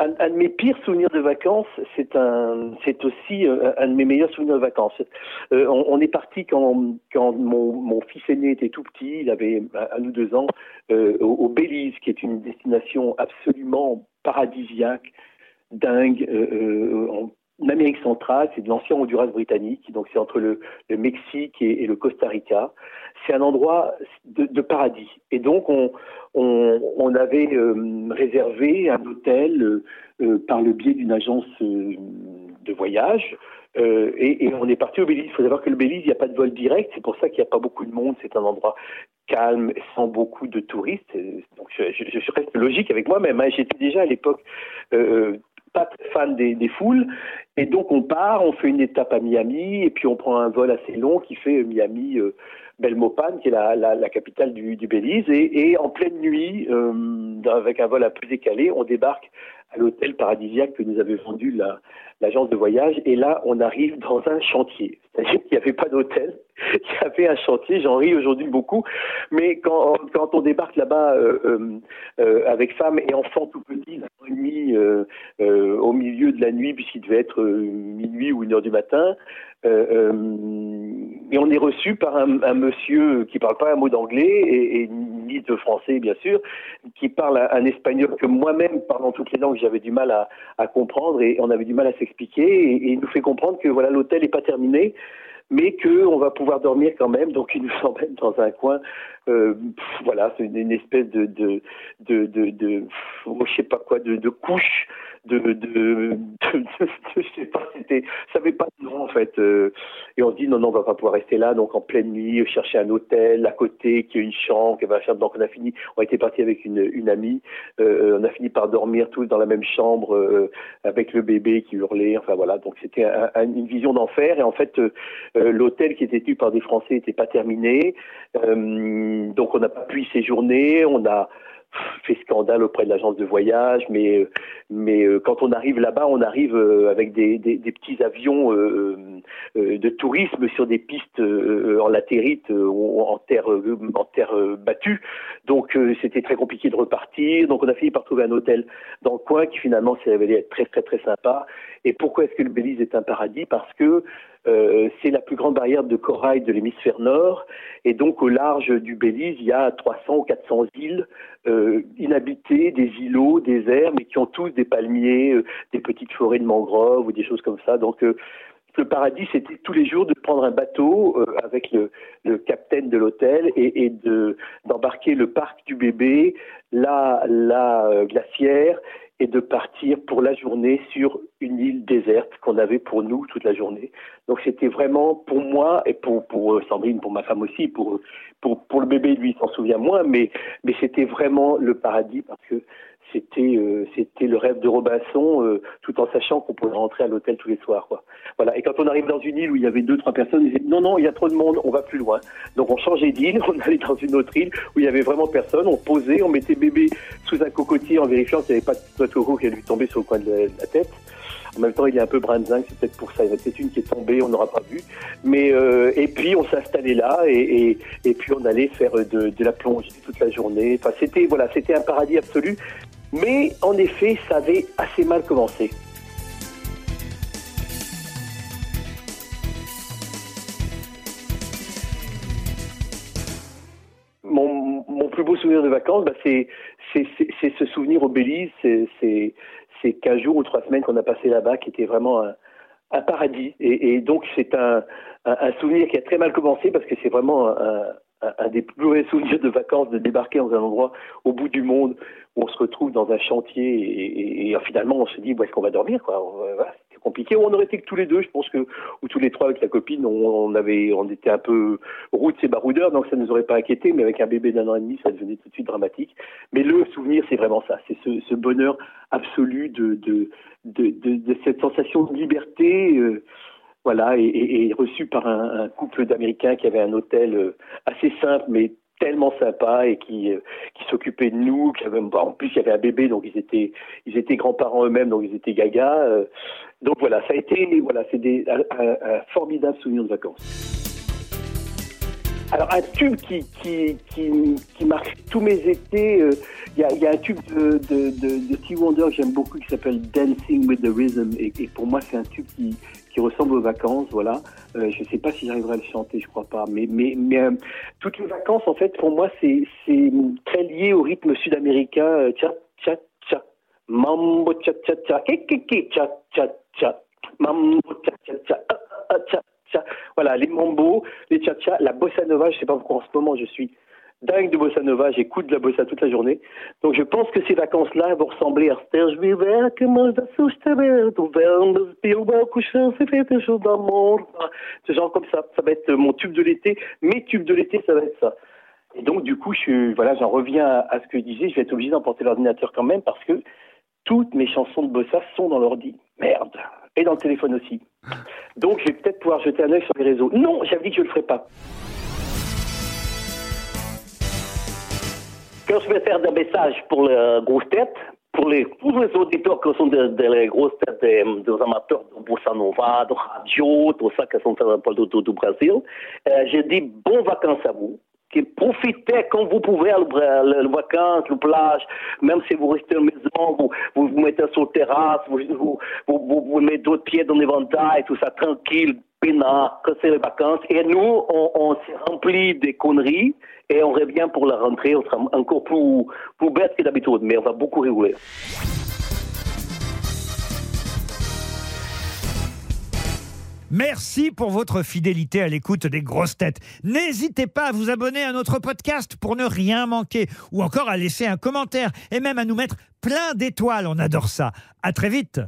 un, de mes pires souvenirs de vacances, c'est un, c'est aussi euh, un de mes meilleurs souvenirs de vacances. Euh, on, est parti quand, quand mon, fils aîné était tout petit, il avait un ou deux ans, euh, au, Belize, qui est une destination absolument paradisiaque, dingue, Amérique centrale, c'est de l'ancien Honduras britannique, donc c'est entre le, Mexique et, le Costa Rica. C'est un endroit de, paradis. Et donc on, avait euh, réservé un hôtel euh, euh, par le biais d'une agence de voyage. Et, on est parti au Belize. Il faut savoir que le Belize, il n'y a pas de vol direct. C'est pour ça qu'il n'y a pas beaucoup de monde. C'est un endroit calme, sans beaucoup de touristes. Donc je, reste logique avec moi-même. Hein. J'étais déjà à l'époque pas très fan des, foules. Et donc on part, on fait une étape à Miami, et puis on prend un vol assez long qui fait Miami euh, Belmopan, qui est la, capitale du, Belize. Et, en pleine nuit, euh, avec un vol un peu décalé, on débarque à l'hôtel paradisiaque que nous avait vendu l'agence de voyage. Et là, on arrive dans un chantier. C'est-à-dire qu'il n'y avait pas d'hôtel, il y avait un chantier. J'en ris aujourd'hui beaucoup. Mais quand, on débarque là-bas euh, euh, euh avec femmes et enfants tout petits, euh, euh, au milieu de la nuit, puisqu'il devait être minuit ou une heure du matin, et on est reçu par un, monsieur qui parle pas un mot d'anglais et, ni de français, bien sûr, qui parle un, espagnol que moi-même, parlant toutes les langues, j'avais du mal à, à, comprendre et on avait du mal à s'expliquer. Et, et, il nous fait comprendre que voilà, l'hôtel n'est pas terminé mais qu'on va pouvoir dormir quand même. Donc il nous emmène dans un coin. Euh, voilà, c'est une, espèce de de de de, de, je sais pas quoi, de, de couche de, de, de, je sais pas, c'était, ça avait pas de nom en fait. Euh, et on se dit non, non, on va pas pouvoir rester là. Donc en pleine nuit, chercher un hôtel à côté qui a une chambre, qui va faire. Donc on a fini, on été parti avec une, une amie. Euh, on a fini par dormir tous dans la même chambre euh, avec le bébé qui hurlait. Enfin voilà, donc c'était un, un, une vision d'enfer. Et en fait, euh, l'hôtel qui était tenu par des Français n'était pas terminé. Euh, donc on n'a pas pu y séjourner. On a fait scandale auprès de l'agence de voyage, mais euh, quand on arrive là-bas, on arrive avec des, petits avions de tourisme sur des pistes en latérite ou en terre en terre battue. Donc c'était très compliqué de repartir. Donc on a fini par trouver un hôtel dans le coin qui finalement s'est révélé être très très très sympa. Et pourquoi est-ce que le Belize est un paradis? Parce que euh, c'est la plus grande barrière de corail de l'hémisphère nord. Et donc, au large du Belize, il y a 300 ou 400 îles euh, inhabitées, des îlots, déserts, mais qui ont tous des palmiers, euh, des petites forêts de mangroves ou des choses comme ça. Donc, le paradis, c'était tous les jours de prendre un bateau avec le, capitaine de l'hôtel et, et de d'embarquer le parc du bébé, la, la glacière et de partir pour la journée sur une île déserte qu'on avait pour nous toute la journée. Donc c'était vraiment pour moi et pour euh, Sandrine, pour ma femme aussi, pour pour pour le bébé lui il s'en souvient moins, mais mais c'était vraiment le paradis parce que c'était euh, c'était le rêve de Robinson, euh, tout en sachant qu'on pouvait rentrer à l'hôtel tous les soirs. Quoi. Voilà. Et quand on arrive dans une île où il y avait deux trois personnes, ils disaient non non il y a trop de monde, on va plus loin. Donc on changeait d'île, on allait dans une autre île où il y avait vraiment personne, on posait, on mettait bébé sous un cocotier en vérifiant s'il n'y avait pas de de coco qui allait lui tomber sur le coin de la, de tête. En même temps, il est un peu brinzing, c'est peut-être pour ça. Il y en a peut-être une qui est tombée, on n'aura pas vu. Mais euh, et puis on s'installait là et, et, et, puis on allait faire de, de la plongée toute la journée. Enfin, c'était voilà, c'était un paradis absolu. Mais en effet, ça avait assez mal commencé. Mon, plus beau souvenir de vacances, bah, c'est ce souvenir au Belize, c'est ces 15 jours ou 3 semaines qu'on a passé là-bas, qui était vraiment un, paradis. Et, donc c'est un, un, souvenir qui a très mal commencé parce que c'est vraiment un, un, des plus mauvais souvenirs de vacances de débarquer dans un endroit au bout du monde où on se retrouve dans un chantier et, finalement on se dit où est-ce qu'on va dormir quoi? Voilà, c'était compliqué. On aurait été que tous les deux, je pense que ou tous les trois avec la copine, on, avait, on était un peu routes et baroudeurs, donc ça ne nous aurait pas inquiété. Mais avec un bébé d'un an et demi, ça devenait tout de suite dramatique. Mais le souvenir, c'est vraiment ça, c'est ce, ce, bonheur absolu de de, de, de, de cette sensation de liberté. Euh, voilà, et, reçu par un, couple d'Américains qui avait un hôtel euh, assez simple, mais tellement sympa et qui euh, qui s'occupait de nous. Avait, en plus, il y avait un bébé, donc ils étaient ils étaient grands-parents eux-mêmes, donc ils étaient gaga. Euh, donc voilà, ça a été voilà, c'est un, formidable souvenir de vacances. Alors, un tube qui, qui, marque tous mes étés, il y, a, un tube de, de, Steve Wonder que j'aime beaucoup qui s'appelle Dancing with the Rhythm. Et pour moi, c'est un tube qui, qui ressemble aux vacances, voilà. Euh, je ne sais pas si j'arriverai à le chanter, je crois pas. Mais, mais, mais euh, toutes les vacances, en fait, pour moi, c'est très lié au rythme sud-américain. Euh, tcha, tcha, tcha. Mambo, tcha, tcha, tcha. Tcha, tcha, tcha. Mambo, tcha, tcha, tcha. Tcha, tcha. Voilà, les mambo, les tcha-tcha, la bossa nova, je sais pas pourquoi en ce moment je suis dingue de bossa nova, j'écoute de la bossa toute la journée. Donc je pense que ces vacances-là vont ressembler à Ce genre comme ça. Ça va être mon tube de l'été. Mes tubes de l'été, ça va être ça. Et donc du coup, je, voilà, j'en reviens à, ce que je disais. Je vais être obligé d'emporter l'ordinateur quand même parce que toutes mes chansons de bossa sont dans l'ordi. Merde. Et dans le téléphone aussi. Donc je vais peut-être pouvoir jeter un œil sur les réseaux. Non, j'avais dit que je le ferais pas. Quand je vais faire des messages pour les grosses têtes, pour les, tous les auditeurs qui sont des, grosses têtes, des, des, amateurs de bossa nova, de radio, tout ça, qui sont du, du, du Brésil, euh, j'ai dit bonnes vacances à vous. Que profitez quand vous pouvez le, le, vacances, le plage, même si vous restez à maison, vous vous, mettez sur la terrasse, vous, vous, vous, mettez d'autres pieds dans l'éventail, tout ça, tranquille, peinard, que c'est les vacances. Et nous, on, on s'est rempli des conneries et on revient pour la rentrée, on sera encore plus, plus bête que d'habitude, mais on va beaucoup rigoler. Merci pour votre fidélité à l'écoute des grosses têtes. N'hésitez pas à vous abonner à notre podcast pour ne rien manquer, ou encore à laisser un commentaire, et même à nous mettre plein d'étoiles. On adore ça. À très vite.